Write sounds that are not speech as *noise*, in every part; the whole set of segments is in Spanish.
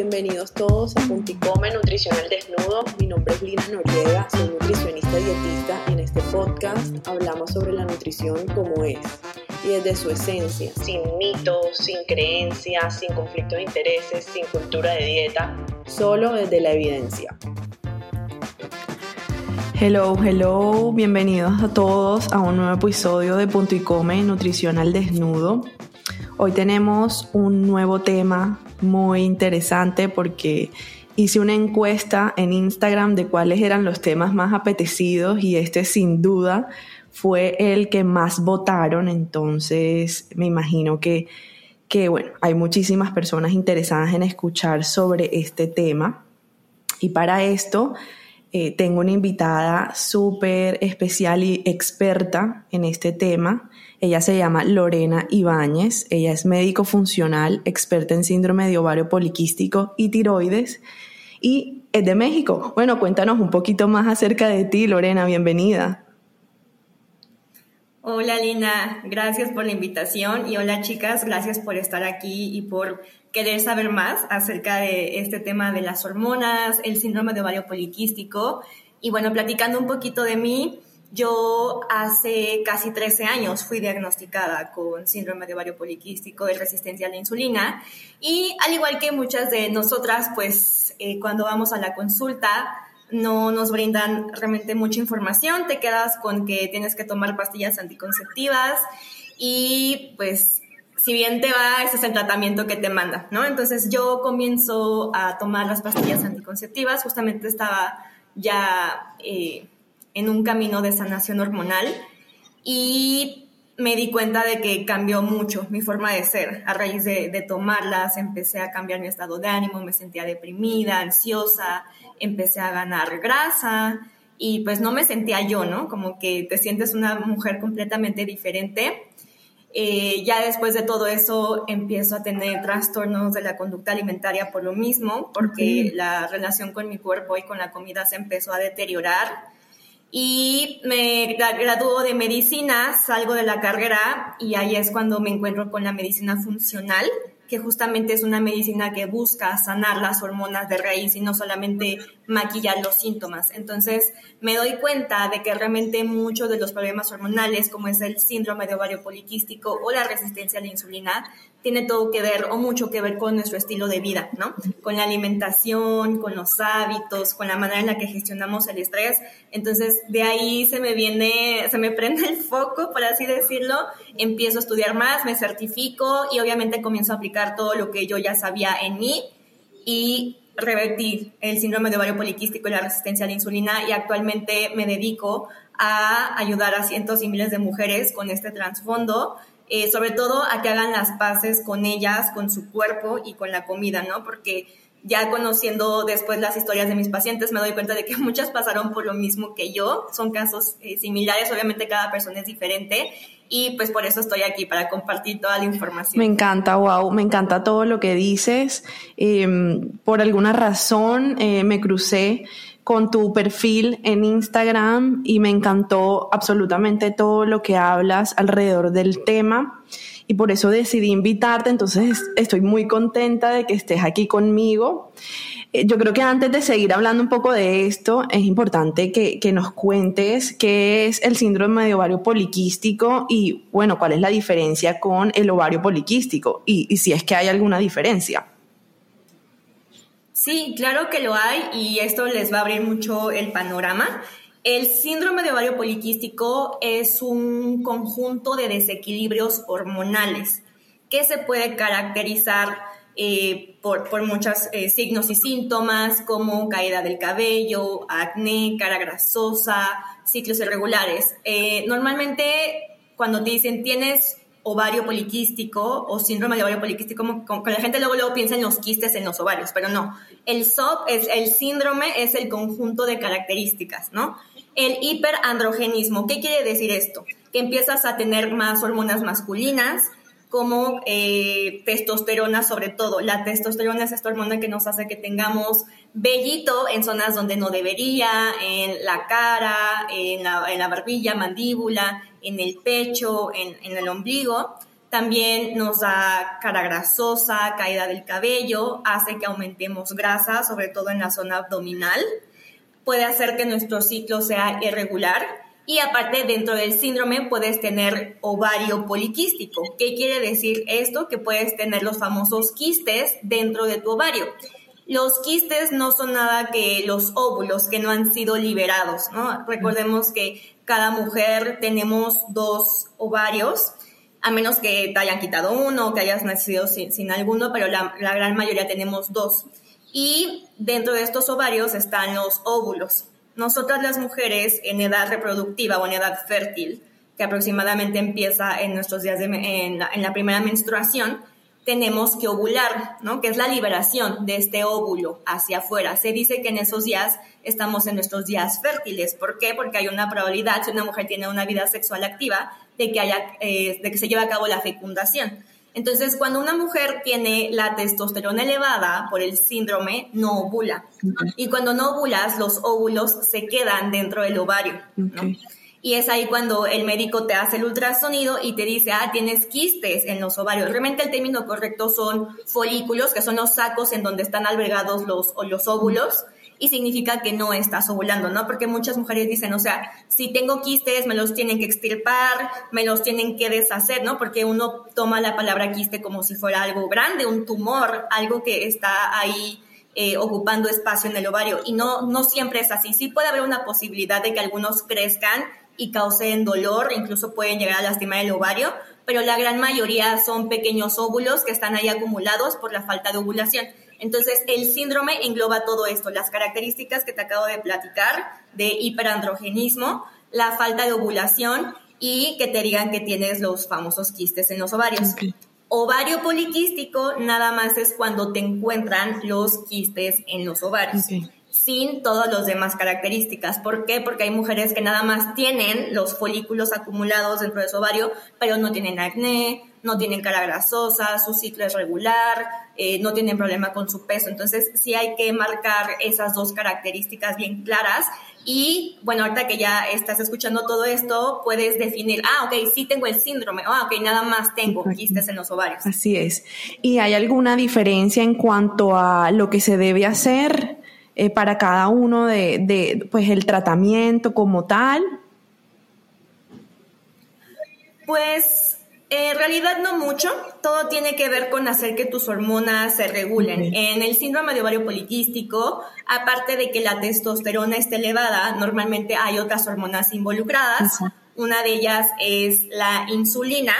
bienvenidos todos a Punticome Nutricional Desnudo. Mi nombre es Lina Noriega, soy nutricionista dietista y en este podcast hablamos sobre la nutrición como es y desde su esencia, sin mitos, sin creencias, sin conflictos de intereses, sin cultura de dieta, solo desde la evidencia. Hello, hello, bienvenidos a todos a un nuevo episodio de Punto y Come Nutricional Desnudo. Hoy tenemos un nuevo tema muy interesante porque hice una encuesta en Instagram de cuáles eran los temas más apetecidos y este sin duda fue el que más votaron, entonces me imagino que, que bueno, hay muchísimas personas interesadas en escuchar sobre este tema. Y para esto eh, tengo una invitada súper especial y experta en este tema ella se llama Lorena Ibáñez, ella es médico funcional, experta en síndrome de ovario poliquístico y tiroides. Y es de México. Bueno, cuéntanos un poquito más acerca de ti, Lorena, bienvenida. Hola Lina, gracias por la invitación. Y hola chicas, gracias por estar aquí y por querer saber más acerca de este tema de las hormonas, el síndrome de ovario poliquístico. Y bueno, platicando un poquito de mí, yo hace casi 13 años fui diagnosticada con síndrome de ovario poliquístico de resistencia a la insulina y al igual que muchas de nosotras, pues eh, cuando vamos a la consulta no nos brindan realmente mucha información, te quedas con que tienes que tomar pastillas anticonceptivas y pues si bien te va, ese es el tratamiento que te manda, ¿no? Entonces yo comienzo a tomar las pastillas anticonceptivas, justamente estaba ya... Eh, en un camino de sanación hormonal y me di cuenta de que cambió mucho mi forma de ser. A raíz de, tomarlas empecé a cambiar mi estado de ánimo, me sentía deprimida, ansiosa, empecé a ganar grasa y pues no me sentía yo, ¿no? Como que te sientes una mujer completamente diferente. Eh, ya después de todo eso empiezo a tener trastornos de la conducta alimentaria por lo mismo, porque la relación con mi cuerpo y con la comida se empezó a deteriorar y me graduó de medicina, salgo de la carrera y ahí es cuando me encuentro con la medicina funcional, que justamente es una medicina que busca sanar las hormonas de raíz y no solamente maquillar los síntomas. Entonces me doy cuenta de que realmente muchos de los problemas hormonales, como es el síndrome de ovario poliquístico o la resistencia a la insulina, tiene todo que ver o mucho que ver con nuestro estilo de vida, ¿no? Con la alimentación, con los hábitos, con la manera en la que gestionamos el estrés. Entonces, de ahí se me viene, se me *laughs* prende el foco, por así decirlo. Empiezo a estudiar más, me certifico y obviamente comienzo a aplicar todo lo que yo ya sabía en mí y revertir el síndrome de ovario poliquístico y la resistencia a la insulina y actualmente me dedico a ayudar a cientos y miles de mujeres con este trasfondo, eh, sobre todo a que hagan las paces con ellas, con su cuerpo y con la comida, ¿no? Porque ya conociendo después las historias de mis pacientes, me doy cuenta de que *laughs* muchas pasaron por lo mismo que yo. Son casos eh, similares, obviamente cada persona es diferente y pues por eso estoy aquí para compartir toda la información. Me encanta, wow, me encanta todo lo que dices. Em, por alguna razón eh, me crucé con tu perfil en Instagram y me encantó absolutamente todo lo que hablas alrededor del tema y por eso decidí invitarte, entonces estoy muy contenta de que estés aquí conmigo. Eh, yo creo que antes de seguir hablando un poco de esto, es importante que, nos cuentes qué es el síndrome de ovario poliquístico y, bueno, cuál es la diferencia con el ovario poliquístico y, y si es que hay alguna diferencia. Sí, claro que lo hay y esto les va a abrir mucho el panorama. El síndrome de ovario poliquístico es un conjunto de desequilibrios hormonales que se puede caracterizar eh, por, muchos eh, signos y síntomas como caída del cabello, acné, cara grasosa, ciclos irregulares. Eh, normalmente cuando te dicen tienes ovario poliquístico o síndrome de ovario poliquístico, como, como, la gente luego, luego piensa en los quistes en los ovarios, pero no. El SOP, es, el síndrome es el conjunto de características, ¿no? El hiperandrogenismo, ¿qué quiere decir esto? Que empiezas a tener más hormonas masculinas, como eh, testosterona sobre todo. La testosterona es esta hormona que nos hace que tengamos vellito en zonas donde no debería, en la cara, en la, barbilla, mandíbula, en el pecho, en, el ombligo. también nos da cara grasosa, caída del cabello, hace que aumentemos grasa, sobre todo en la zona abdominal. Puede hacer que nuestro ciclo sea irregular y aparte dentro del síndrome puedes tener ovario poliquístico. ¿Qué quiere decir esto? Que puedes tener los famosos quistes dentro de tu ovario. Los quistes no son nada que los óvulos que no han sido liberados, ¿no? Recordemos que cada mujer tenemos dos ovarios a menos que te hayan quitado uno o que hayas nacido sin, alguno, pero la, gran mayoría tenemos dos. Y dentro de estos ovarios están los óvulos. Nosotras las mujeres en edad reproductiva o en edad fértil, que aproximadamente empieza en nuestros días de, en, la, primera menstruación, tenemos que ovular, ¿no? Que es la liberación de este óvulo hacia afuera. Se dice que en esos días estamos en nuestros días fértiles. ¿Por qué? Porque hay una probabilidad, si una mujer tiene una vida sexual activa, de que, haya, eh, de que se lleve a cabo la fecundación. Entonces, cuando una mujer tiene la testosterona elevada por el síndrome, no ovula. Y cuando no ovulas, los óvulos se quedan dentro del ovario. Y es ahí cuando el médico te hace el ultrasonido y te dice, ah, tienes quistes en los ovarios. Realmente el término correcto son folículos, que son los sacos en donde están albergados los, los óvulos y significa que no estás ovulando, ¿no? Porque muchas mujeres dicen, o sea, si tengo quistes, me los tienen que extirpar, me los tienen que deshacer, ¿no? Porque uno toma la palabra quiste como si fuera algo grande, un tumor, algo que está ahí eh, ocupando espacio en el ovario. Y no, no siempre es así. Sí puede haber una posibilidad de que algunos crezcan y causen dolor, incluso pueden llegar a lastimar el ovario, pero la gran mayoría son pequeños óvulos que están ahí acumulados por la falta de ovulación. Entonces, el síndrome engloba todo esto, las características que te acabo de platicar de hiperandrogenismo, la falta de ovulación y que te digan que tienes los famosos quistes en los ovarios. Ovario poliquístico nada más es cuando te encuentran los quistes en los ovarios. sin todas las demás características. ¿Por qué? Porque hay mujeres que nada más tienen los folículos acumulados dentro de su ovario, pero no tienen acné, no tienen cara grasosa, su ciclo es regular, eh, no tienen problema con su peso. Entonces, sí hay que marcar esas dos características bien claras. Y bueno, ahorita que ya estás escuchando todo esto, puedes definir, ah, ok, sí tengo el síndrome, ah, ok, nada más tengo quistes en los ovarios. Así es. ¿Y hay alguna diferencia en cuanto a lo que se debe hacer eh, para cada uno de, de, pues, el tratamiento como tal? Pues en realidad no mucho, todo tiene que ver con hacer que tus hormonas se regulen. En el síndrome de ovario poliquístico, aparte de que la testosterona esté elevada, normalmente hay otras hormonas involucradas. Una de ellas es la insulina,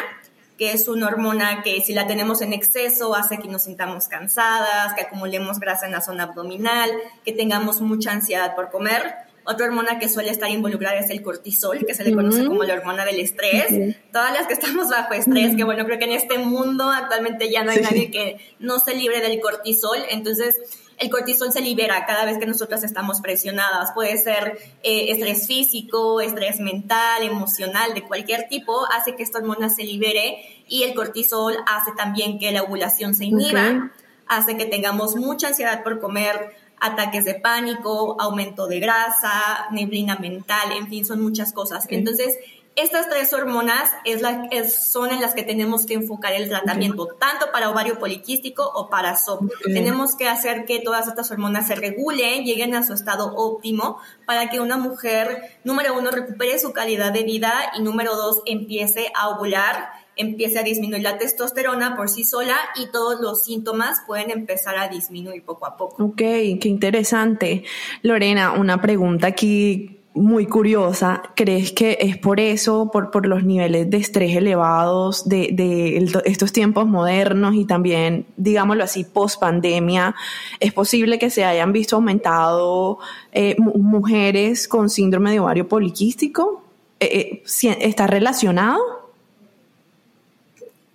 que es una hormona que si la tenemos en exceso hace que nos sintamos cansadas, que acumulemos grasa en la zona abdominal, que tengamos mucha ansiedad por comer. Otra hormona que suele estar involucrada es el cortisol, que se le conoce como la hormona del estrés. Todas las que estamos bajo estrés, que bueno, creo que en este mundo actualmente ya no hay nadie que no se libre del cortisol. Entonces, el cortisol se libera cada vez que nosotras estamos presionadas. Puede ser eh, estrés físico, estrés mental, emocional, de cualquier tipo, hace que esta hormona se libere y el cortisol hace también que la ovulación se inhiba, hace que tengamos mucha ansiedad por comer, ataques de pánico, aumento de grasa, neblina mental, en fin, son muchas cosas. Entonces, estas tres hormonas es la, son en las que tenemos que enfocar el tratamiento, tanto para ovario poliquístico o para SOP. Tenemos que hacer que todas estas hormonas se regulen, lleguen a su estado óptimo para que una mujer, número uno, recupere su calidad de vida y número dos, empiece a ovular empiece a disminuir la testosterona por sí sola y todos los síntomas pueden empezar a disminuir poco a poco. Ok, qué interesante. Lorena, una pregunta aquí muy curiosa. ¿Crees que es por eso, por, por los niveles de estrés elevados de, de estos tiempos modernos y también, digámoslo así, post pandemia, es posible que se hayan visto aumentado eh, mujeres con síndrome de ovario poliquístico? Eh, eh, ¿Está relacionado?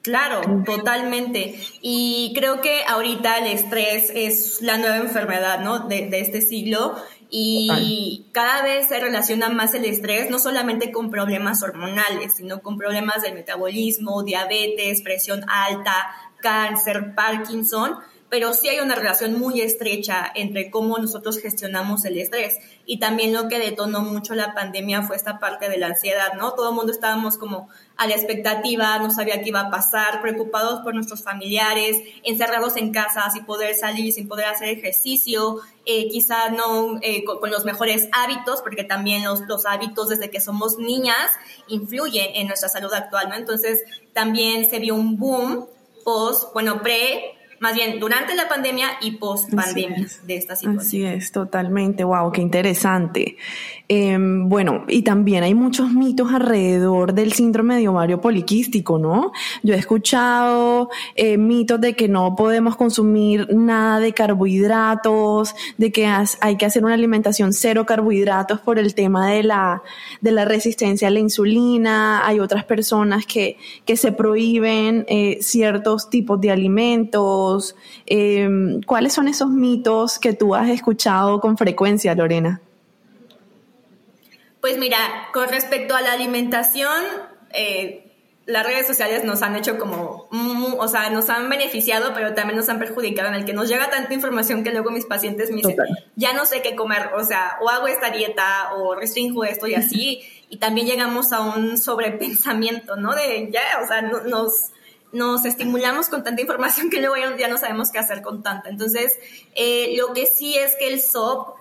Claro, totalmente. Y creo que ahorita el estrés es la nueva enfermedad, ¿no? De, este siglo. Y cada vez se relaciona más el estrés, no solamente con problemas hormonales, sino con problemas del metabolismo, diabetes, presión alta, cáncer, Parkinson. Pero sí hay una relación muy estrecha entre cómo nosotros gestionamos el estrés. Y también lo que detonó mucho la pandemia fue esta parte de la ansiedad, ¿no? Todo el mundo estábamos como a la expectativa, no sabía qué iba a pasar, preocupados por nuestros familiares, encerrados en casa sin poder salir, sin poder hacer ejercicio, eh, quizá no eh, con, los mejores hábitos, porque también los, los hábitos desde que somos niñas influyen en nuestra salud actual, ¿no? Entonces también se vio un boom post, bueno, pre más bien durante la pandemia y post pandemia de esta situación. Así es, totalmente. Wow, qué interesante. Em, bueno, y también hay muchos mitos alrededor del síndrome de ovario poliquístico, ¿no? Yo he escuchado eh, mitos de que no podemos consumir nada de carbohidratos, de que hay que hacer una alimentación cero carbohidratos por el tema de la, de la resistencia a la insulina. Hay otras personas que, que se prohíben eh, ciertos tipos de alimentos. Em, ¿Cuáles son esos mitos que tú has escuchado con frecuencia, Lorena? Pues mira, con respecto a la alimentación, eh, las redes sociales nos han hecho como, o sea, nos han beneficiado, pero también nos han perjudicado en el que nos llega tanta información que luego mis pacientes me dicen, ya no sé qué comer, o sea, o hago esta dieta o restringo esto y así, *laughs* y también llegamos a un sobrepensamiento, ¿no? De ya, o sea, nos, nos estimulamos con tanta información que luego ya, no sabemos qué hacer con tanta. Entonces, eh, lo que sí es que el SOP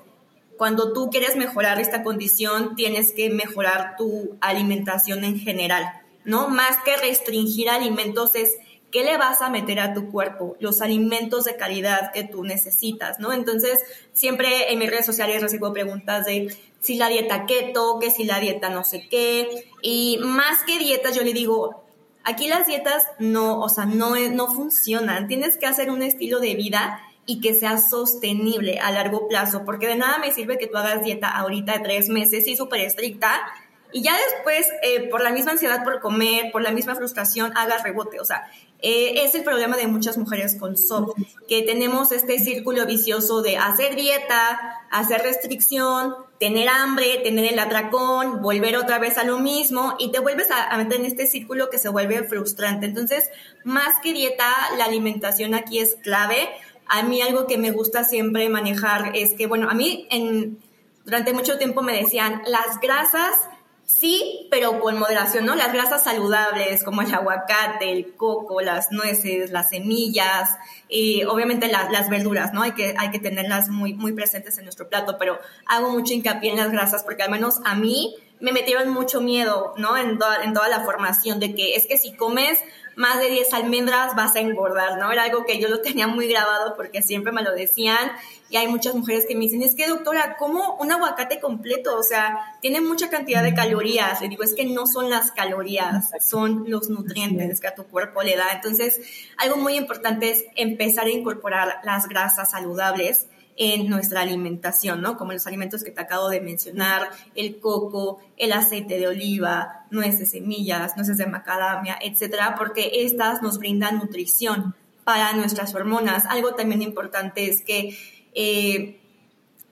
cuando tú quieres mejorar esta condición, tienes que mejorar tu alimentación en general, ¿no? Más que restringir alimentos es qué le vas a meter a tu cuerpo, los alimentos de calidad que tú necesitas, ¿no? Entonces, siempre en mis redes sociales recibo preguntas de si la dieta keto, que si la dieta no sé qué, y más que dietas yo le digo, aquí las dietas no, o sea, no, no funcionan, tienes que hacer un estilo de vida y que sea sostenible a largo plazo, porque de nada me sirve que tú hagas dieta ahorita de tres meses y súper estricta y ya después, eh, por la misma ansiedad por comer, por la misma frustración, hagas rebote. O sea, eh, es el problema de muchas mujeres con SOP, que tenemos este círculo vicioso de hacer dieta, hacer restricción, tener hambre, tener el atracón, volver otra vez a lo mismo y te vuelves a, a meter en este círculo que se vuelve frustrante. Entonces, más que dieta, la alimentación aquí es clave a mí algo que me gusta siempre manejar es que, bueno, a mí en, durante mucho tiempo me decían, las grasas sí, pero con moderación, ¿no? Las grasas saludables como el aguacate, el coco, las nueces, las semillas, y obviamente las verduras, ¿no? Hay que, hay que tenerlas muy, muy presentes en nuestro plato, pero hago mucho hincapié en las grasas porque al menos a mí me metieron mucho miedo, ¿no? En, en toda la formación de que es que si comes más de 10 almendras vas a engordar, ¿no? Era algo que yo lo tenía muy grabado porque siempre me lo decían y hay muchas mujeres que me dicen, es que doctora, ¿cómo un aguacate completo? O sea, tiene mucha cantidad de calorías. Le digo, es que no son las calorías, son los nutrientes que a tu cuerpo le da. Entonces, algo muy importante es empezar a incorporar las grasas saludables en nuestra alimentación, ¿no? Como los alimentos que te acabo de mencionar, el coco, el aceite de oliva, nueces, semillas, nueces de macadamia, etcétera, porque estas nos brindan nutrición para nuestras hormonas. Algo también importante es que eh,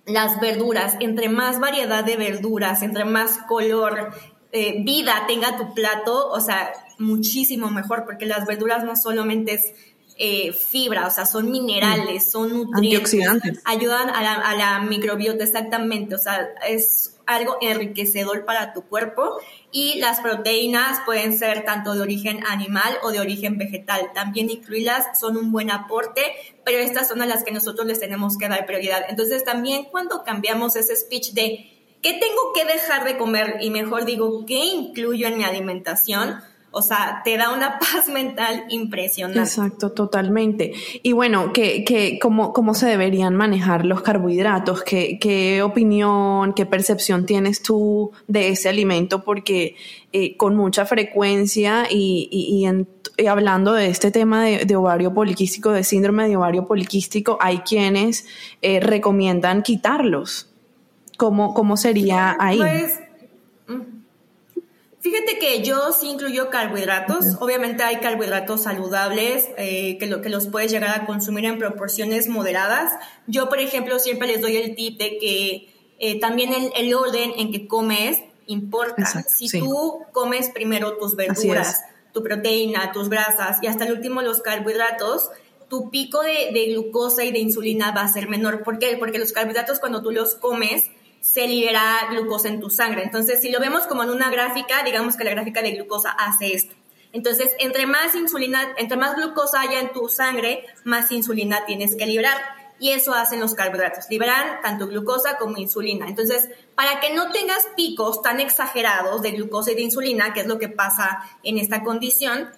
las verduras, entre más variedad de verduras, entre más color, eh, vida tenga tu plato, o sea, muchísimo mejor, porque las verduras no solamente es eh, fibra, o sea, son minerales, son nutrientes. Antioxidantes. Ayudan a la, a la microbiota, exactamente, o sea, es algo enriquecedor para tu cuerpo y las proteínas pueden ser tanto de origen animal o de origen vegetal. También incluirlas son un buen aporte, pero estas son a las que nosotros les tenemos que dar prioridad. Entonces también cuando cambiamos ese speech de ¿qué tengo que dejar de comer? Y mejor digo, ¿qué incluyo en mi alimentación? O sea, te da una *laughs* paz mental impresionante. Exacto, totalmente. Y bueno, ¿qué, qué, cómo, ¿cómo se deberían manejar los carbohidratos? ¿Qué, ¿Qué opinión, qué percepción tienes tú de ese alimento? Porque eh, con mucha frecuencia y, y, y, hablando de este tema de, de, ovario poliquístico, de síndrome de ovario poliquístico, hay quienes eh, recomiendan quitarlos. ¿Cómo, ¿Cómo sería ahí? Pues, mm, Fíjate que yo sí incluyo carbohidratos. Obviamente hay carbohidratos saludables eh, que, lo, que los puedes llegar a consumir en proporciones moderadas. Yo, por ejemplo, siempre les doy el tip de que eh, también el, el, orden en que comes importa. si tú comes primero tus verduras, tu proteína, tus grasas y hasta el último los carbohidratos, tu pico de, de, glucosa y de insulina va a ser menor. ¿Por qué? Porque los carbohidratos cuando tú los comes se libera glucosa en tu sangre. Entonces, si lo vemos como en una gráfica, digamos que la gráfica de glucosa hace esto. Entonces, entre más insulina, entre más glucosa haya en tu sangre, más insulina tienes que liberar. Y eso hacen los carbohidratos, liberan tanto glucosa como insulina. Entonces, para que no tengas picos tan exagerados de glucosa y de insulina, que es lo que pasa en esta condición,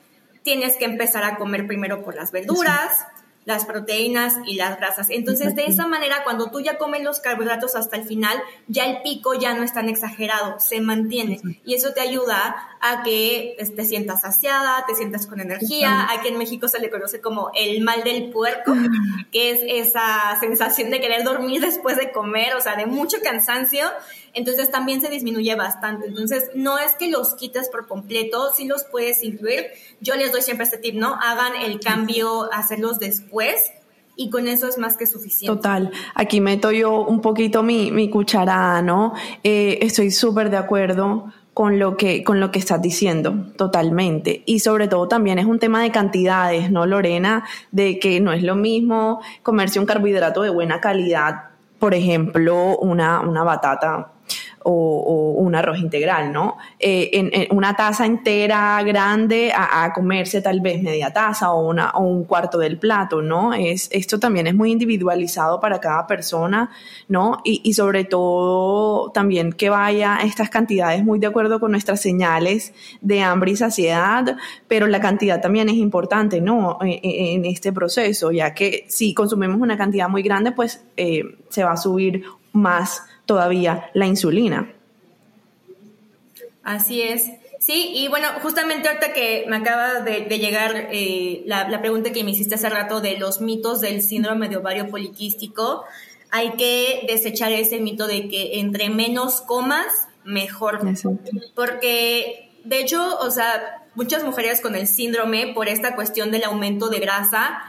tienes que empezar a comer primero por las verduras, las proteínas y las grasas. Entonces, de esa manera, cuando tú ya comes los carbohidratos hasta el final, ya el pico ya no es tan exagerado, se mantiene. Y eso te ayuda a que te sientas saciada, te sientas con energía. Aquí en México se le conoce como el mal del puerco, *laughs* que es esa sensación de querer dormir después de comer, o sea, de mucho cansancio entonces también se disminuye bastante. Entonces no es que los quites por completo, sí los puedes incluir. Yo les doy siempre este tip, ¿no? Hagan el cambio, hacerlos después y con eso es más que suficiente. Total, aquí meto yo un poquito mi, mi cucharada, ¿no? Eh, estoy súper de acuerdo con lo que con lo que estás diciendo totalmente y sobre todo también es un tema de cantidades no Lorena de que no es lo mismo comerse un carbohidrato de buena calidad por ejemplo una una batata o, un arroz integral, ¿no? Eh, en, una taza entera grande a, comerse tal vez media taza o, una, o un cuarto del plato, ¿no? Es, esto también es muy individualizado para cada persona, ¿no? Y, y sobre todo también que vaya estas cantidades muy de acuerdo con nuestras señales de hambre y saciedad, pero la cantidad también es importante, ¿no? En, en este proceso, ya que si consumimos una cantidad muy grande, pues eh, se va a subir más todavía la insulina. Así es. Sí, y bueno, justamente ahorita que me acaba de, llegar eh, la, pregunta que me hiciste hace rato de los mitos del síndrome de ovario poliquístico, hay que desechar ese mito de que entre menos comas, mejor. Porque, de hecho, o sea, muchas mujeres con el síndrome, por esta cuestión del aumento de grasa,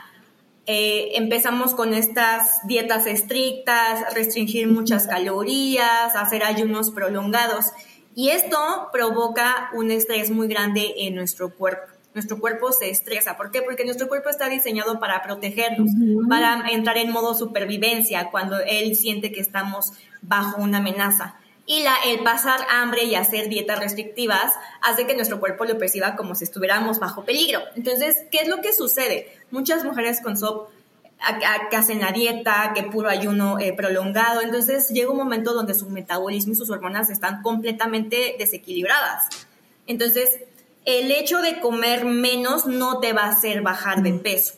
eh, empezamos con estas dietas estrictas, restringir muchas calorías, hacer ayunos prolongados. Y esto provoca un estrés muy grande en nuestro cuerpo. Nuestro cuerpo se estresa. ¿Por qué? Porque nuestro cuerpo está diseñado para protegernos, para entrar en modo supervivencia cuando él siente que estamos bajo una amenaza. Y la, el pasar hambre y hacer dietas restrictivas hace que nuestro cuerpo lo perciba como si estuviéramos bajo peligro. Entonces, ¿qué es lo que sucede? Muchas mujeres con SOP que hacen la dieta, que puro ayuno eh, prolongado. Entonces llega un momento donde su metabolismo y sus hormonas están completamente desequilibradas. Entonces, el hecho de comer menos no te va a hacer bajar de peso.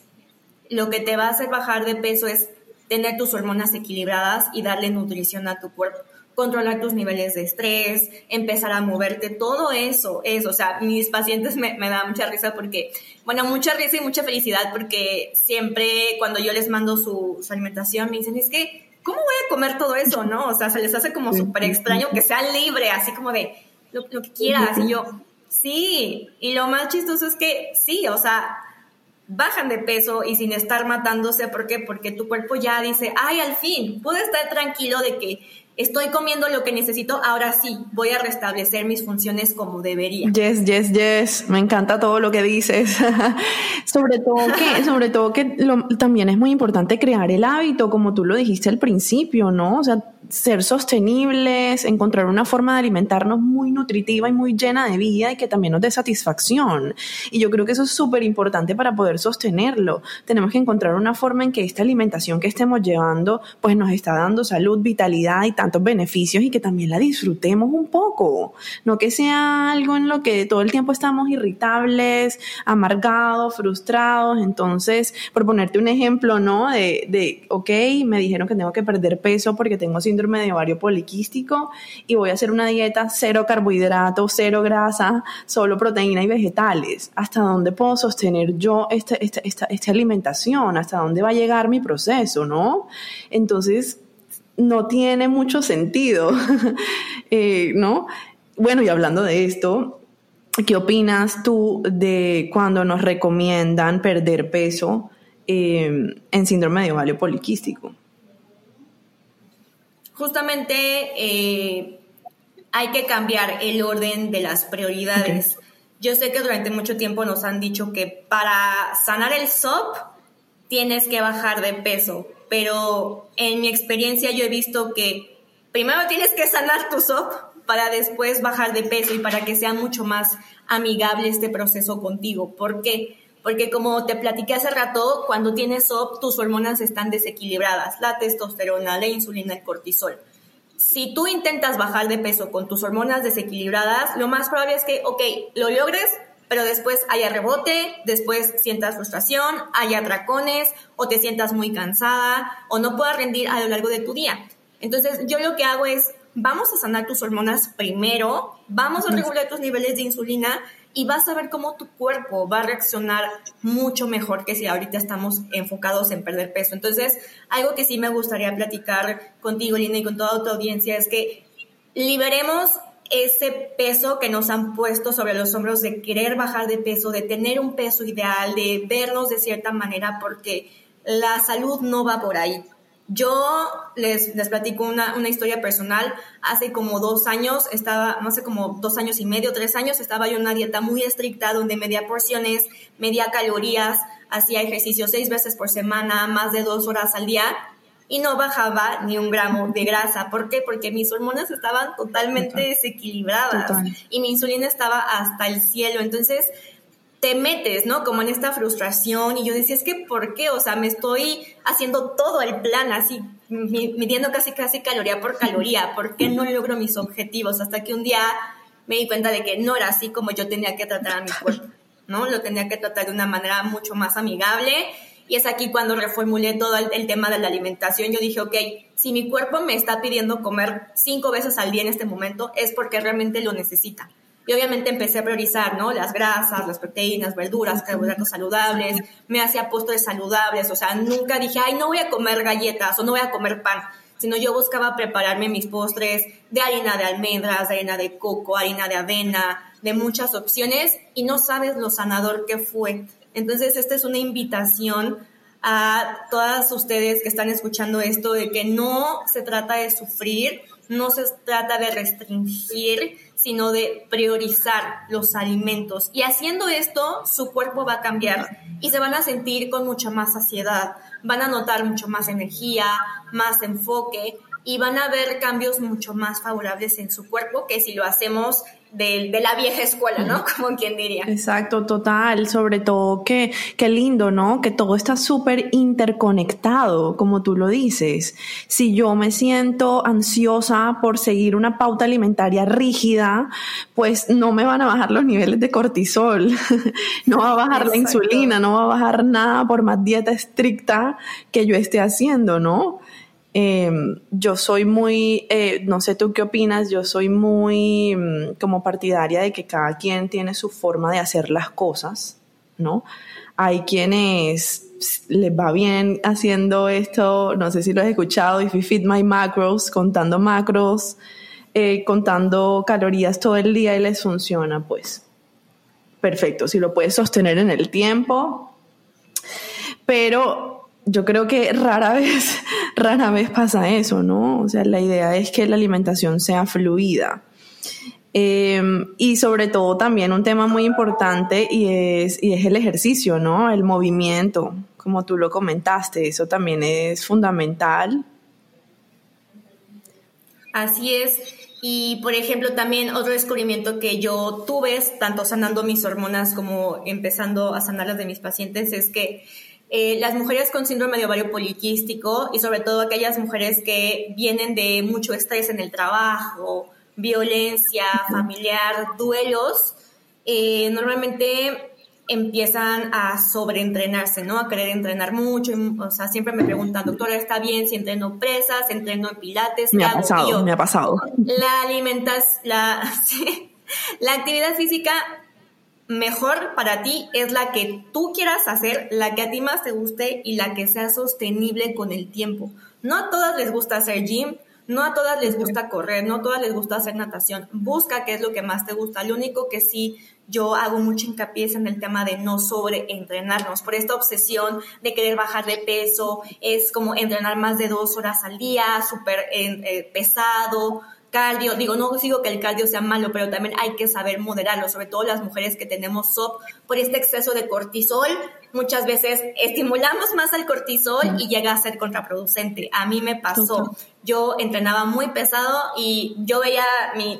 Lo que te va a hacer bajar de peso es tener tus hormonas equilibradas y darle nutrición a tu cuerpo controlar tus niveles de estrés, empezar a moverte, todo eso, eso, o sea, mis pacientes me, me dan mucha risa porque, bueno, mucha risa y mucha felicidad porque siempre cuando yo les mando su, alimentación me dicen, es que, ¿cómo voy a comer todo eso, no? O sea, se les hace como súper extraño que sea libre, así como de lo, lo que quieras, y yo, sí, y lo más chistoso es que sí, o sea, bajan de peso y sin estar matándose. ¿Por qué? Porque tu cuerpo ya dice, ay, al fin, puedo estar tranquilo de que estoy comiendo lo que necesito, ahora sí, voy a restablecer mis funciones como debería. Yes, yes, yes, me encanta todo lo que dices. *laughs* sobre todo que, *laughs* sobre todo que también es muy importante crear el hábito, como tú lo dijiste al principio, ¿no? O sea, ser sostenibles, encontrar una forma de alimentarnos muy nutritiva y muy llena de vida y que también nos dé satisfacción. Y yo creo que eso es súper importante para poder sostenerlo. Tenemos que encontrar una forma en que esta alimentación que estemos llevando pues nos está dando salud, vitalidad y tantos beneficios y que también la disfrutemos un poco. No que sea algo en lo que todo el tiempo estamos irritables, amargados, frustrados. Entonces, por ponerte un ejemplo, ¿no? De, de ok, me dijeron que tengo que perder peso porque tengo síndrome de ovario poliquístico y voy a hacer una dieta cero carbohidratos, cero grasa, solo proteína y vegetales. ¿Hasta dónde puedo sostener yo esta, esta, esta, esta alimentación? ¿Hasta dónde va a llegar mi proceso? ¿No? Entonces, no tiene mucho sentido, *laughs* eh, ¿no? Bueno, y hablando de esto, ¿qué opinas tú de cuando nos recomiendan perder peso eh, en síndrome de ovario poliquístico? Justamente eh, hay que cambiar el orden de las prioridades. Yo sé que durante mucho tiempo nos han dicho que para sanar el SOP tienes que bajar de peso, pero en mi experiencia yo he visto que primero tienes que sanar tu SOP para después bajar de peso y para que sea mucho más amigable este proceso contigo. ¿Por qué? Porque como te platiqué hace rato, cuando tienes SOP, tus hormonas están desequilibradas, la testosterona, la insulina, el cortisol. Si tú intentas bajar de peso con tus hormonas desequilibradas, lo más probable es que, ok, lo logres, pero después haya rebote, después sientas frustración, haya atracones, o te sientas muy cansada, o no puedas rendir a lo largo de tu día. Entonces, yo lo que hago es, vamos a sanar tus hormonas primero, vamos a regular tus niveles de insulina y vas a ver cómo tu cuerpo va a reaccionar mucho mejor que si ahorita estamos enfocados en perder peso. Entonces, algo que sí me gustaría platicar contigo, Lina, y con toda tu audiencia es que liberemos ese peso que nos han puesto sobre los hombros de querer bajar de peso, de tener un peso ideal, de vernos de cierta manera, porque la salud no va por ahí. Yo les, les platico una, una, historia personal. Hace como dos años, estaba, no sé, como dos años y medio, tres años, estaba yo en una dieta muy estricta donde medía porciones, medía calorías, hacía ejercicio seis veces por semana, más de dos horas al día y no bajaba ni un gramo de grasa. ¿Por qué? Porque mis hormonas estaban totalmente desequilibradas y mi insulina estaba hasta el cielo. Entonces te metes, ¿no? Como en esta frustración y yo decía, es que ¿por qué? O sea, me estoy haciendo todo el plan así, midiendo casi casi caloría por caloría. ¿Por qué no logro mis objetivos? Hasta que un día me di cuenta de que no era así como yo tenía que tratar a mi cuerpo, ¿no? Lo tenía que tratar de una manera mucho más amigable y es aquí cuando reformulé todo el, tema de la alimentación. Yo dije, ok, si mi cuerpo me está pidiendo comer cinco veces al día en este momento, es porque realmente lo necesita. Y obviamente empecé a priorizar, ¿no? Las grasas, las proteínas, verduras, carbohidratos saludables, me hacía postres saludables, o sea, nunca dije, ay, no voy a comer galletas o no voy a comer pan, sino yo buscaba prepararme mis postres de harina de almendras, de harina de coco, harina de avena, de muchas opciones y no sabes lo sanador que fue. Entonces, esta es una invitación a todas ustedes que están escuchando esto de que no se trata de sufrir, no se trata de restringir, sino de priorizar los alimentos. Y haciendo esto, su cuerpo va a cambiar y se van a sentir con mucha más saciedad, van a notar mucho más energía, más enfoque y van a ver cambios mucho más favorables en su cuerpo que si lo hacemos de, de, la vieja escuela, ¿no? Como quien diría. Exacto, total. Sobre todo que, qué lindo, ¿no? Que todo está súper interconectado, como tú lo dices. Si yo me siento ansiosa por seguir una pauta alimentaria rígida, pues no me van a bajar los niveles de cortisol, *laughs* no va a bajar la insulina, no va a bajar nada por más dieta estricta que yo esté haciendo, ¿no? Em, yo soy muy, eh, no sé tú qué opinas, yo soy muy mm, como partidaria de que cada quien tiene su forma de hacer las cosas, ¿no? Hay quienes les va bien haciendo esto, no sé si lo has escuchado, if you feed my macros, contando macros, eh, contando calorías todo el día y les funciona, pues perfecto, si lo puedes sostener en el tiempo, pero yo creo que rara *laughs* vez, rara vez pasa eso, ¿no? O sea, la idea es que la alimentación sea fluida. Em, y sobre todo también un tema muy importante y es, y es el ejercicio, ¿no? El movimiento, como tú lo comentaste, eso también es fundamental. Así es. Y por ejemplo, también otro descubrimiento que yo tuve, tanto sanando mis hormonas como empezando a sanar las de mis pacientes, es que eh, las mujeres con síndrome de ovario poliquístico y sobre todo aquellas mujeres que vienen de mucho estrés en el trabajo, violencia familiar, duelos, eh, normalmente empiezan a sobreentrenarse, ¿no? A querer entrenar mucho. O sea, siempre me preguntan, doctora, ¿está bien si entreno presas, entreno en pilates? Me ha pasado, me ha pasado. *laughs* La alimentación, la, *laughs* la actividad física mejor para ti es la que tú quieras hacer, la que a ti más te guste y la que sea sostenible con el tiempo. No a todas les gusta hacer gym, no a todas les gusta correr, no a todas les gusta hacer natación. Busca qué es lo que más te gusta. Lo único que sí yo hago mucho hincapié es en el tema de no sobreentrenarnos. Por esta obsesión de querer bajar de peso, es como entrenar más de dos horas al día, súper eh, pesado, cardio. Digo, no digo que el cardio sea malo, pero también hay que saber moderarlo, sobre todo las mujeres que tenemos SOP por este exceso de cortisol. Muchas veces estimulamos más al cortisol y llega a ser contraproducente. A mí me pasó. Yo entrenaba muy pesado y yo veía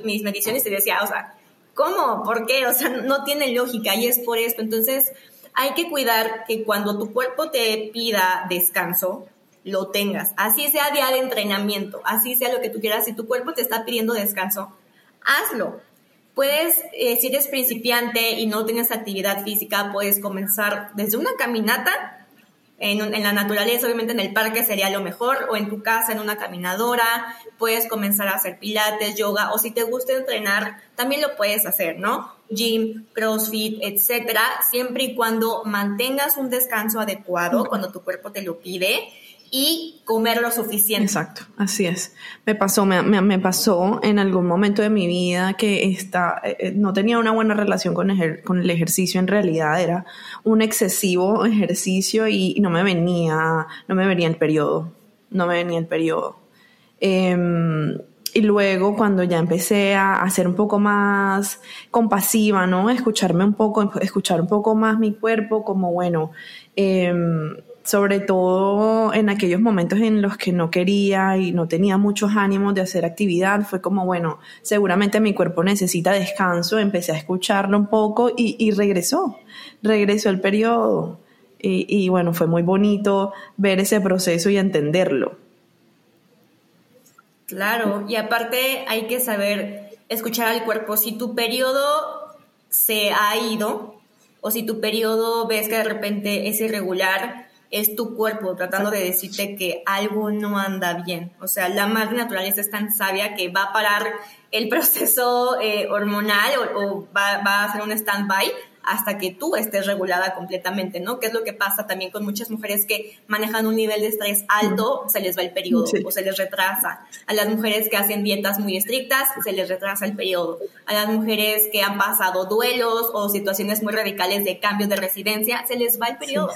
mis mediciones y decía, o sea, ¿cómo? ¿Por qué? O sea, no tiene lógica y es por esto. Entonces, hay que cuidar que cuando tu cuerpo te pida descanso, lo tengas. Así sea día de entrenamiento, así sea lo que tú quieras. Si tu cuerpo te está pidiendo descanso, hazlo. Puedes, eh, si eres principiante y no tienes actividad física, puedes comenzar desde una caminata en, en, la naturaleza, obviamente en el parque sería lo mejor, o en tu casa, en una caminadora, puedes comenzar a hacer pilates, yoga, o si te gusta entrenar, también lo puedes hacer, ¿no? Gym, CrossFit, etcétera, siempre y cuando mantengas un descanso adecuado, cuando tu cuerpo te lo pide, y comer lo suficiente. Exacto, así es. Me pasó, me, pasó en algún momento de mi vida que esta, eh, eh, no tenía una buena relación con, el ejercicio, en realidad era un excesivo ejercicio y, no me venía, no me venía el periodo, no me venía el periodo. Em, y luego cuando ya empecé a, ser un poco más compasiva, ¿no? Escucharme un poco, escuchar un poco más mi cuerpo, como bueno, eh, sobre todo en aquellos momentos en los que no quería y no tenía muchos ánimos de hacer actividad, fue como, bueno, seguramente mi cuerpo necesita descanso, empecé a escucharlo un poco y, regresó, regresó el periodo. Y, y, bueno, fue muy bonito ver ese proceso y entenderlo. Claro, y aparte hay que saber escuchar al cuerpo. Si tu periodo se ha ido o si tu periodo ves que de repente es irregular, es tu cuerpo tratando de decirte que algo no anda bien. O sea, la madre naturaleza es tan sabia que va a parar el *laughs* proceso eh, hormonal o, va, va, a hacer un stand-by hasta que tú estés regulada completamente, ¿no? Que es lo que pasa también con muchas mujeres que manejan un nivel de estrés alto, se les va el periodo o se les retrasa. A las mujeres que hacen dietas muy estrictas, se les retrasa el periodo. A las mujeres que han pasado duelos o situaciones muy radicales de cambio de residencia, se les va el periodo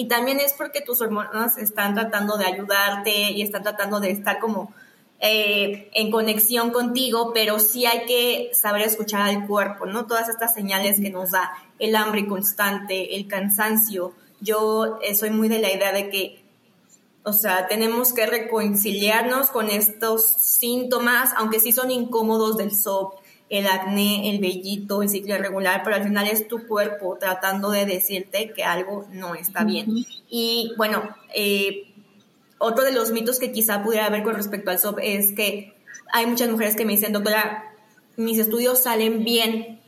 y también es porque tus hormonas están tratando de ayudarte y están tratando de estar como eh, en conexión contigo, pero sí hay que saber escuchar al cuerpo, ¿no? Todas estas señales que nos da el hambre constante, el cansancio. Yo eh, soy muy de la idea de que, o sea, tenemos que reconciliarnos con estos síntomas, aunque sí son incómodos del SOP, el acné, el vellito, el ciclo irregular, pero al final es tu cuerpo tratando de decirte que algo no está bien. Y bueno, eh, otro de los mitos que quizá pudiera haber con respecto al SOP es que hay muchas mujeres que me dicen, doctora, mis estudios salen bien,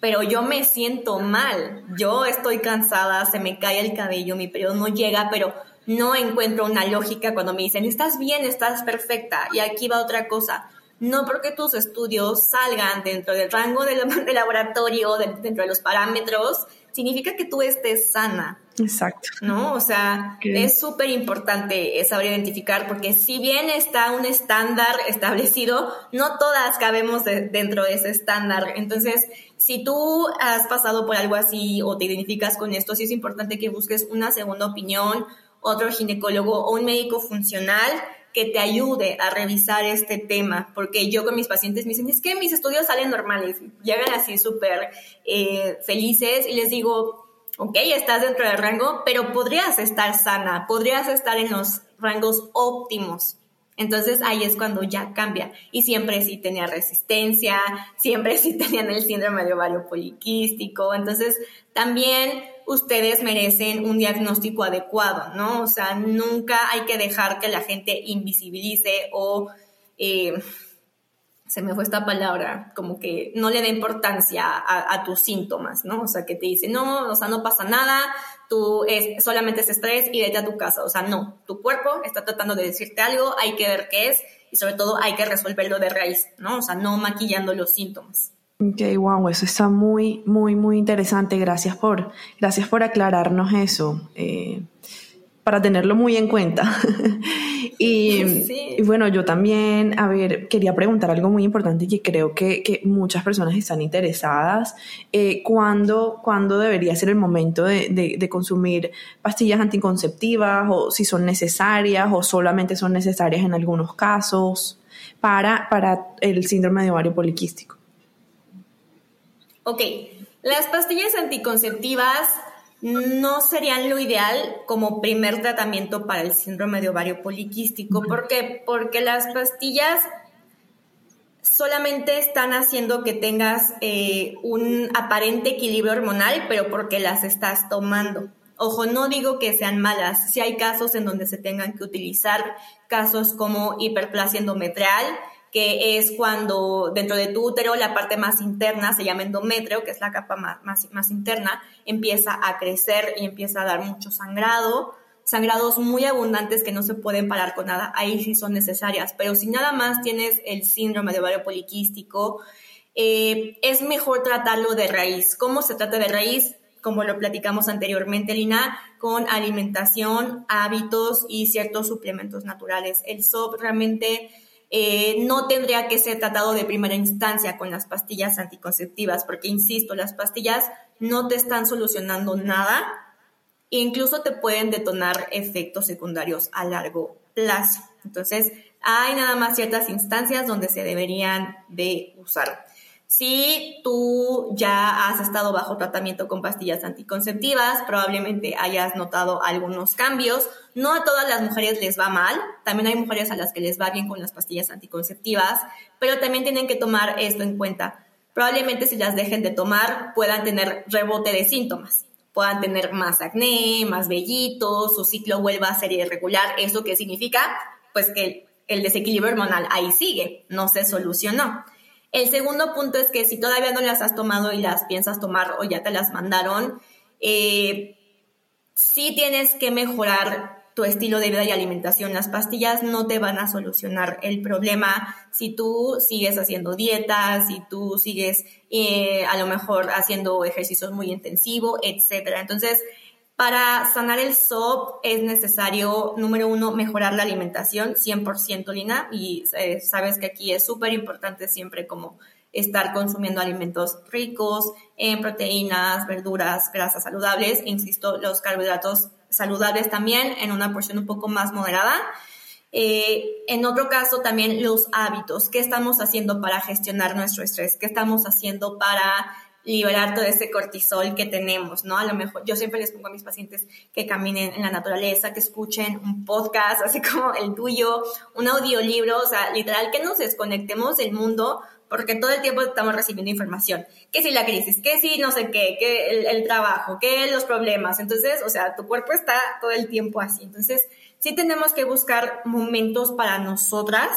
pero yo me siento mal, yo estoy cansada, se me cae el cabello, mi periodo no llega, pero no encuentro una lógica cuando me dicen, estás bien, estás perfecta. Y aquí va otra cosa no porque tus estudios salgan dentro del rango del, *laughs* laboratorio, dentro de los parámetros, significa que tú estés sana. Exacto. ¿No? O sea, es súper importante saber identificar porque si bien está un estándar establecido, no todas cabemos dentro de ese estándar. Entonces, si tú has pasado por algo así o te identificas con esto, sí es importante que busques una segunda opinión, otro ginecólogo o un médico funcional que te ayude a revisar este tema, porque yo con mis pacientes me dicen, es que mis estudios salen normales, llegan así súper eh, felices y les digo, ok, estás dentro del rango, pero podrías estar sana, podrías estar en los rangos óptimos. Entonces ahí es cuando ya cambia. Y siempre sí tenía resistencia, siempre sí *laughs* tenían el síndrome de ovario poliquístico. Entonces también ustedes merecen un diagnóstico adecuado, ¿no? O sea, nunca hay que dejar que la gente invisibilice o... Eh, se me fue esta palabra, como que no le da importancia a, tus síntomas, ¿no? O sea, que te dice, no, o sea, no pasa nada, tú es, solamente es estrés y vete a tu casa. O sea, no, tu cuerpo está tratando de decirte algo, hay que ver qué es y sobre todo hay que resolverlo de raíz, ¿no? O sea, no maquillando los síntomas. Ok, wow, eso está muy, muy, muy interesante. Gracias por, gracias por aclararnos eso, eh, para tenerlo muy en cuenta. *laughs* y, bueno, yo también, a ver, quería preguntar algo muy importante que creo que, muchas personas están interesadas. Eh, ¿cuándo, debería ser el momento de, de consumir pastillas anticonceptivas o si son necesarias o solamente son necesarias en algunos casos? para, para el síndrome de ovario poliquístico. Ok, las pastillas anticonceptivas no serían lo ideal como primer tratamiento para el síndrome de ovario poliquístico. ¿Por qué? Porque las pastillas solamente están haciendo que tengas eh, un aparente equilibrio hormonal, pero porque las estás tomando. Ojo, no digo que sean malas, si hay casos en donde se tengan que utilizar, casos como hiperplasia endometrial, que es cuando dentro de tu útero la parte más interna, se llama endometrio, que es la capa más, más, interna, empieza a crecer y empieza a dar mucho sangrado, sangrados muy abundantes que no se pueden parar con nada, ahí sí son necesarias, pero si nada más tienes el síndrome de ovario poliquístico, eh, es mejor tratarlo de raíz. ¿Cómo se trata de raíz? Como lo platicamos anteriormente, Lina, con alimentación, hábitos y ciertos suplementos naturales. El SOP realmente eh, no tendría que ser tratado de primera instancia con las pastillas anticonceptivas, porque, insisto, las pastillas no te están solucionando nada e incluso te pueden detonar efectos secundarios a largo plazo. Entonces, hay nada más ciertas instancias donde se deberían de usar. Si tú ya has estado bajo tratamiento con pastillas anticonceptivas, probablemente hayas notado algunos cambios. No a todas las mujeres les va mal, también hay mujeres a las que les va bien con las pastillas anticonceptivas, pero también tienen que tomar esto en cuenta. Probablemente si las dejen de tomar puedan tener rebote de síntomas, puedan tener más acné, más vellitos, su ciclo vuelva a ser irregular. ¿Eso qué significa? Pues que el desequilibrio hormonal ahí sigue, no se solucionó. El segundo punto es que si todavía no las has tomado y las piensas tomar o ya te las mandaron, eh, sí tienes que mejorar tu estilo de vida y alimentación. Las pastillas no te van a solucionar el problema si tú sigues haciendo dietas, si tú sigues eh, a lo mejor haciendo ejercicios muy intensivos, etcétera. Entonces, para sanar el SOP es necesario, número uno, mejorar la alimentación 100% Lina y eh, sabes que aquí es súper importante siempre como estar consumiendo alimentos ricos en proteínas, verduras, grasas saludables, insisto, los carbohidratos saludables también en una porción un poco más moderada. Eh, en otro caso, también los hábitos. ¿Qué estamos haciendo para gestionar nuestro estrés? ¿Qué estamos haciendo para liberar todo ese cortisol que tenemos, ¿no? A lo mejor yo siempre les pongo a mis pacientes que caminen en la naturaleza, que escuchen un podcast, *laughs* así como el tuyo, un audiolibro, o sea, literal, que nos desconectemos del mundo porque todo el tiempo estamos recibiendo información. Que si la crisis, que si no sé qué, que el, el trabajo, que los problemas. Entonces, o sea, tu cuerpo está todo el tiempo así. Entonces, sí tenemos que buscar momentos para nosotras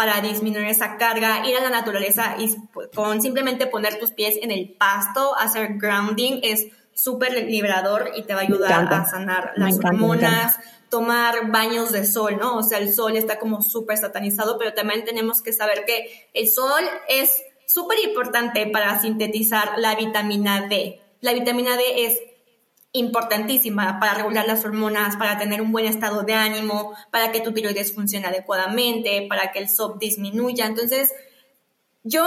para disminuir esa carga, ir a la naturaleza y con simplemente poner tus pies en el pasto, hacer grounding es súper liberador y te va a ayudar a sanar las hormonas, tomar baños de sol, ¿no? O sea, el sol está como súper satanizado, pero también tenemos que saber que el sol es súper importante para sintetizar la vitamina D. La vitamina D es importantísima para regular las hormonas, para tener un buen estado de ánimo, para que tu tiroides funcione adecuadamente, para que el SOP disminuya. Entonces, yo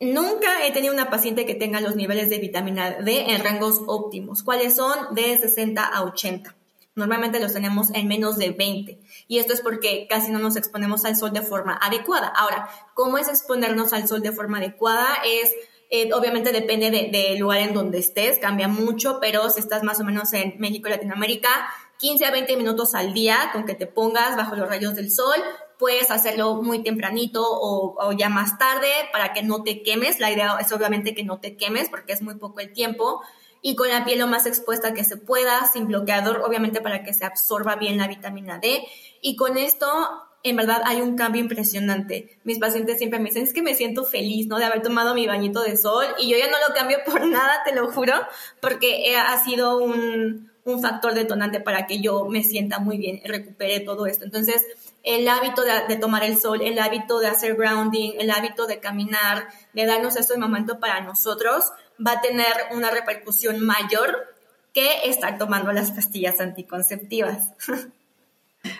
nunca he tenido una paciente que tenga los niveles de vitamina D en rangos óptimos. ¿Cuáles son? De 60 a 80. Normalmente los tenemos en menos de 20. Y esto es porque casi no nos exponemos al sol de forma adecuada. Ahora, ¿cómo es exponernos al sol de forma adecuada? Es eh, obviamente depende del lugar en donde estés, cambia mucho, pero si estás más o menos en México y Latinoamérica, 15 a 20 minutos al día con que te pongas bajo los rayos del sol. Puedes hacerlo muy tempranito o, o ya más tarde para que no te quemes. La idea es obviamente que no te quemes porque es muy poco el tiempo y con la piel lo más expuesta que se pueda, sin bloqueador, obviamente para que se absorba bien la vitamina D. Y con esto en verdad hay un cambio impresionante. Mis pacientes siempre me dicen, es que me siento feliz, ¿no? De haber tomado mi bañito de sol y yo ya no lo cambio *laughs* por nada, te lo juro, porque ha sido un, un factor detonante para que yo me sienta muy bien recupere todo esto. Entonces, el hábito de, de, tomar el sol, el hábito de hacer grounding, el hábito de caminar, de darnos este momento para nosotros, va a tener una repercusión mayor que estar tomando las pastillas anticonceptivas. *laughs*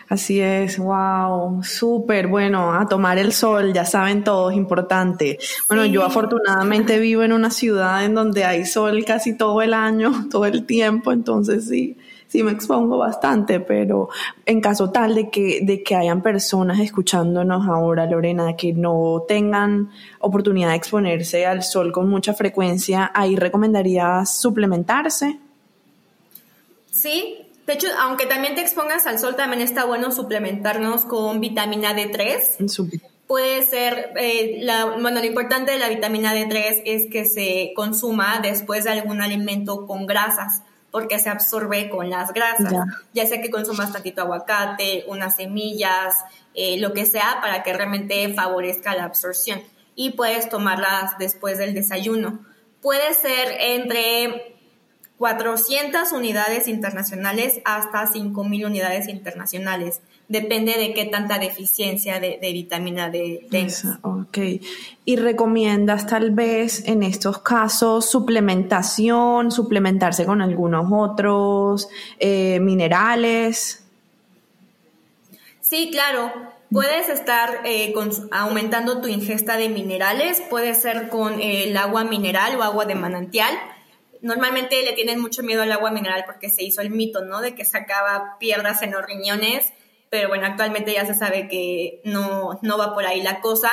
Así es, wow, súper bueno, a tomar el sol, ya saben todos, importante. Bueno, yo afortunadamente *laughs* vivo en una ciudad en donde hay sol casi todo el año, *laughs* todo el tiempo, entonces sí, sí me expongo bastante, pero en caso tal de que, de que hayan personas escuchándonos ahora, Lorena, que no tengan oportunidad de exponerse al sol con mucha frecuencia, ahí recomendarías suplementarse. Sí, de hecho, aunque también te expongas al sol, también está bueno suplementarnos con vitamina D3. Puede ser, eh, bueno, lo importante de la vitamina D3 es que se consuma después de algún alimento con grasas, porque se absorbe con las grasas. Ya, sea que consumas tantito aguacate, unas semillas, eh, lo que sea, para que realmente favorezca la absorción. Y puedes tomarlas después del desayuno. Puede ser entre 400 unidades internacionales hasta 5.000 unidades internacionales. Depende de qué tanta deficiencia de, vitamina D tengas. Ok. ¿Y recomiendas tal vez en estos casos suplementación, suplementarse con algunos otros eh, minerales? Sí, claro. Puedes estar eh, aumentando tu ingesta de minerales, puede ser con el agua mineral o agua de manantial normalmente le tienen mucho miedo al agua mineral porque se hizo el mito, ¿no? De que sacaba piedras en los riñones, pero bueno, actualmente ya se sabe que no, no va por ahí la cosa.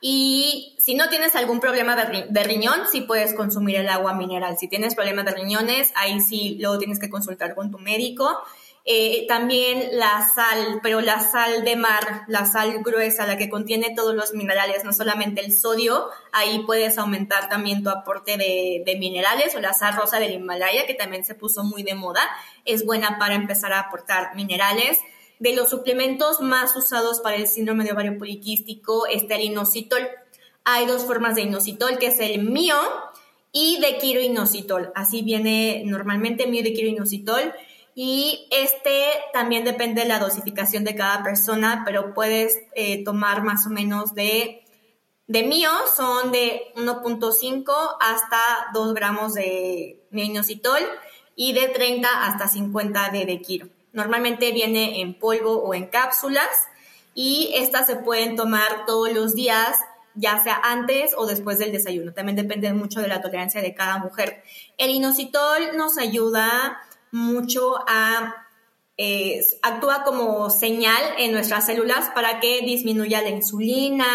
Y si no tienes algún problema de, riñón, sí puedes consumir el agua mineral. Si tienes problemas de riñones, ahí sí luego tienes que consultar con tu médico. Eh, también la sal, pero la sal de mar, la sal gruesa, la que contiene todos los minerales, no solamente el sodio, ahí puedes aumentar también tu aporte de, de, minerales o la sal rosa del Himalaya, que también se puso muy de moda, es buena para empezar a aportar minerales. De los suplementos más usados para el síndrome de ovario poliquístico está el inositol. Hay dos formas de inositol, que es el mío y de quiroinositol. Así viene normalmente mío de quiroinositol y este también depende de la dosificación de cada persona, pero puedes eh, tomar más o menos de, de mío, son de 1.5 hasta 2 gramos de inositol y de 30 hasta 50 de dequiro. Normalmente viene en polvo o en cápsulas y estas se pueden tomar todos los días ya sea antes o después del desayuno. También depende mucho de la tolerancia de cada mujer. El inositol nos ayuda mucho a actúa como señal en nuestras células para que disminuya la insulina,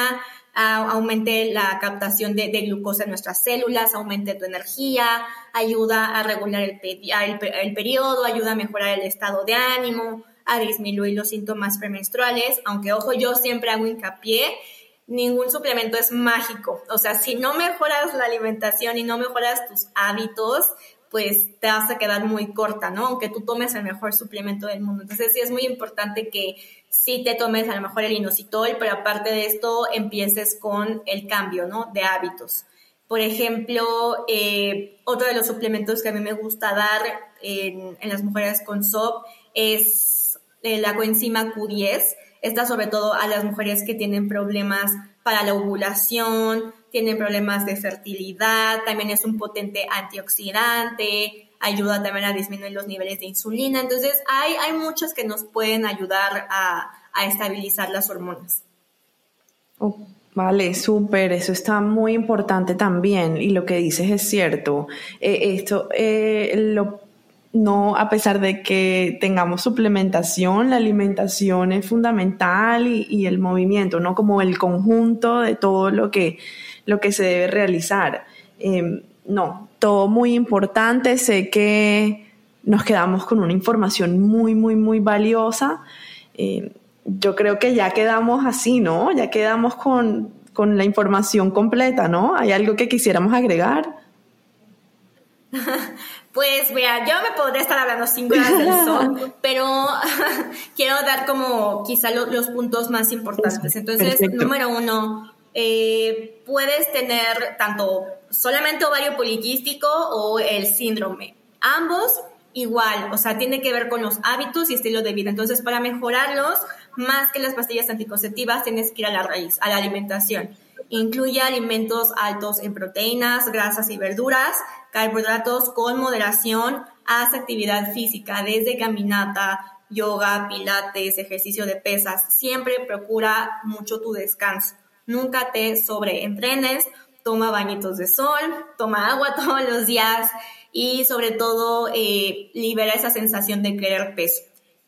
aumente la captación de, glucosa en nuestras células, aumente tu energía, ayuda a regular el, el, periodo, ayuda a mejorar el estado de ánimo, a disminuir los síntomas premenstruales, aunque ojo, yo siempre hago hincapié, ningún suplemento es mágico, o sea, si no mejoras la alimentación y no mejoras tus hábitos, pues te vas a quedar muy corta, ¿no? Aunque tú tomes el mejor suplemento del mundo. Entonces sí es muy importante que sí te tomes a lo mejor el inositol, pero aparte de esto empieces con el cambio, ¿no? De hábitos. Por ejemplo, eh, otro de los suplementos que a mí me gusta dar en, las mujeres con SOP es la coenzima Q10. Esta sobre todo a las mujeres que tienen problemas para la ovulación, tienen problemas de fertilidad, también es un potente antioxidante, ayuda también a disminuir los niveles de insulina. Entonces, hay, hay muchos que nos pueden ayudar a, estabilizar las hormonas. Oh, vale, súper, eso está muy importante también y lo que dices es cierto. Eh, esto, eh, lo no, a pesar de que tengamos suplementación, la alimentación es fundamental y, el movimiento, ¿no? Como el conjunto de todo lo que, lo que se debe realizar. Em, no, todo muy importante. Sé que nos quedamos con una información muy, muy, muy valiosa. Em, yo creo que ya quedamos así, ¿no? Ya quedamos con, con la información completa, ¿no? ¿Hay algo que quisiéramos agregar? *laughs* Pues mira, yo me podría estar hablando cinco horas del sol, *laughs* pero *laughs* quiero dar como quizá los puntos más importantes. Entonces, número uno, eh, puedes tener tanto solamente ovario poliquístico o el síndrome. Ambos igual, o sea, tiene que ver con los hábitos y estilo de vida. Entonces, para mejorarlos, más que las pastillas anticonceptivas, tienes que ir a la raíz, a la alimentación. Incluye alimentos altos en proteínas, grasas y verduras, carbohidratos con moderación, haz actividad física desde caminata, yoga, pilates, ejercicio de pesas. Siempre procura mucho tu descanso. Nunca te sobreentrenes, toma bañitos de sol, toma agua *laughs* todos los días y sobre todo eh, libera esa sensación de querer peso.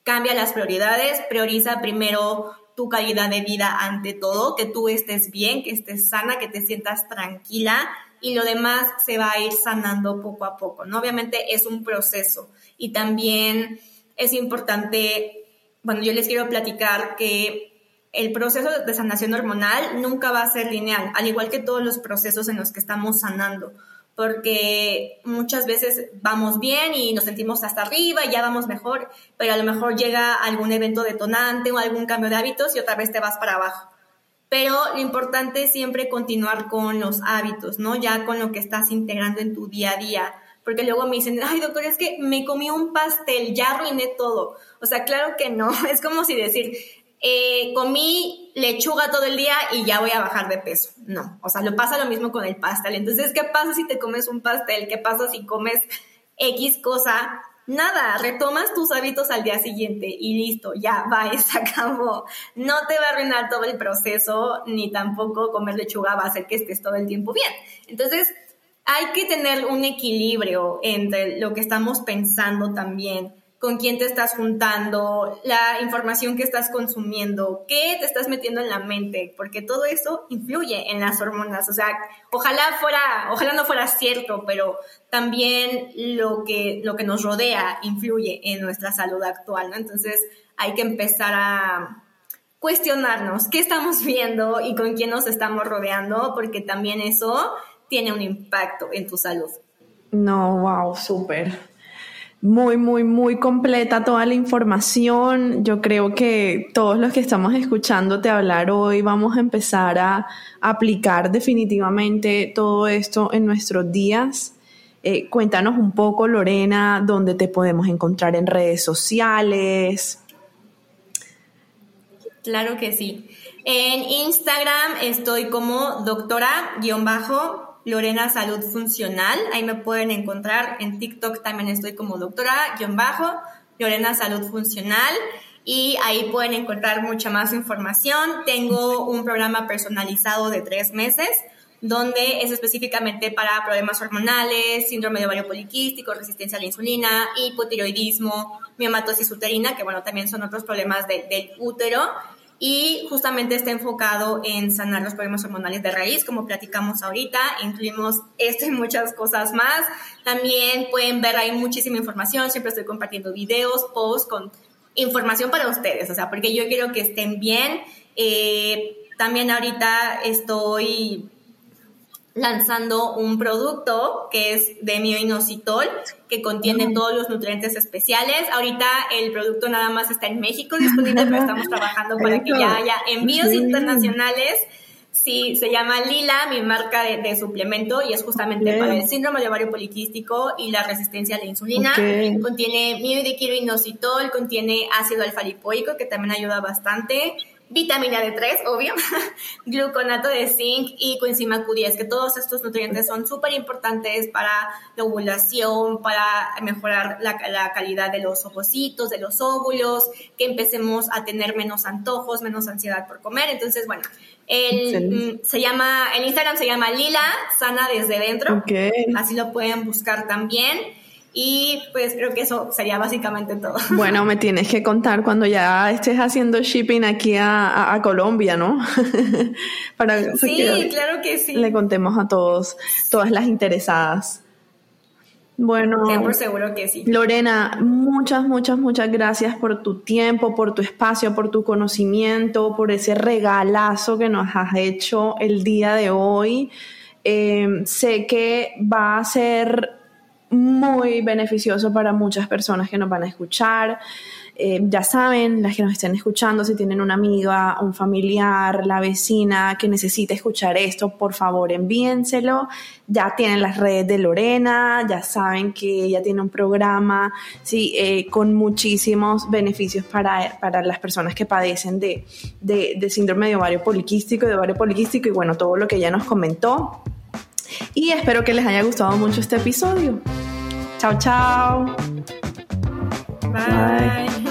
Cambia las prioridades, prioriza primero tu calidad de vida ante todo, que tú estés bien, que estés sana, que te sientas tranquila y lo demás se va a ir sanando poco a poco, ¿no? Obviamente es un proceso y también es importante, bueno, yo les quiero platicar que el proceso de sanación hormonal nunca va a ser lineal, al igual que todos los procesos en los que estamos sanando, porque muchas veces vamos bien y nos sentimos hasta arriba y ya vamos mejor, pero a lo mejor llega algún evento detonante o algún cambio de hábitos y otra vez te vas para abajo. Pero lo importante es siempre continuar con los hábitos, ¿no? Ya con lo que estás integrando en tu día a día porque luego me dicen, ay doctor, es que me comí un pastel, ya arruiné todo. O sea, claro que no, *laughs* es como si decir, eh, comí lechuga todo el día y ya voy a bajar de peso. No, o sea, lo pasa lo mismo con el pastel. Entonces, ¿qué pasa si te comes un pastel? ¿Qué pasa si comes X cosa? Nada, retomas tus hábitos al día siguiente y listo, ya va, *laughs* se acabó. No te va a arruinar todo el proceso, ni tampoco comer lechuga va a hacer que estés todo el tiempo bien. Entonces, hay que tener un equilibrio entre lo que estamos pensando también, con quién te estás juntando, la información que estás consumiendo, qué te estás metiendo en la mente, porque todo eso influye en las hormonas. O sea, ojalá fuera, ojalá no fuera cierto, pero también lo que, lo que nos rodea influye en nuestra salud actual. Entonces hay que empezar a cuestionarnos qué estamos *laughs* viendo y con quién nos estamos rodeando, porque también eso tiene un impacto en tu salud. No, wow, súper. Muy, muy, muy completa toda la información. Yo creo que todos los que estamos escuchándote hablar hoy vamos a empezar a aplicar definitivamente todo esto en nuestros días. Eh, cuéntanos un poco, Lorena, dónde te podemos encontrar en redes sociales. Claro que sí. En Instagram estoy como doctora-bajo Lorena Salud Funcional. Ahí me pueden encontrar. En TikTok también estoy como doctora-bajo, Lorena Salud Funcional. Y ahí pueden encontrar mucha más información. Tengo un programa personalizado de tres meses donde es específicamente para problemas hormonales, síndrome de ovario poliquístico, resistencia a la insulina, hipotiroidismo, miomatosis uterina, que bueno, también son otros problemas del útero y justamente está enfocado en sanar los problemas hormonales de raíz, como platicamos ahorita. Incluimos esto y muchas cosas más. También pueden ver ahí muchísima información. Siempre estoy compartiendo videos, posts con información para ustedes, o sea, porque yo quiero que estén bien. Eh, también ahorita estoy lanzando un producto que es de mioinositol, que contiene todos los nutrientes especiales. Ahorita el producto nada más está en México disponible, pero *laughs* estamos trabajando para que ya haya envíos internacionales. Sí, se llama Lila, mi marca de, suplemento, y es justamente para el síndrome de ovario poliquístico y la resistencia a la insulina. Contiene mioinositol, contiene ácido alfa lipoico, que también ayuda bastante vitamina D3, obvio, *laughs* gluconato de zinc y coenzima Q10, que todos estos nutrientes son súper importantes para la ovulación, para mejorar la, calidad de los ovocitos, de los óvulos, que empecemos a tener menos antojos, menos ansiedad por comer. Entonces, bueno, el, mm, se llama, en Instagram se llama Lila, sana desde dentro. Así lo pueden buscar también. Y pues creo que eso sería básicamente todo. *laughs* Bueno, me tienes que contar cuando ya estés haciendo shipping aquí a, Colombia, ¿no? *laughs* Para sí, claro que sí. Le contemos a todos, todas las interesadas. Bueno, por seguro que sí. Lorena, muchas, muchas, muchas gracias por tu tiempo, por tu espacio, por tu conocimiento, por ese regalazo que nos has hecho el día de hoy. Eh, sé que va a ser muy beneficioso para muchas personas que nos van a escuchar. Eh, ya saben, las que nos estén escuchando, si tienen una amiga, un familiar, la vecina que necesite escuchar esto, por favor envíenselo. Ya tienen las redes de Lorena, ya saben que ella tiene un programa sí, eh, con muchísimos beneficios para, para, las personas que padecen de, de, de síndrome de ovario poliquístico, de ovario poliquístico y bueno, todo lo que ella nos comentó. Y espero que les haya gustado mucho este episodio. Chao, chao. Bye. Bye.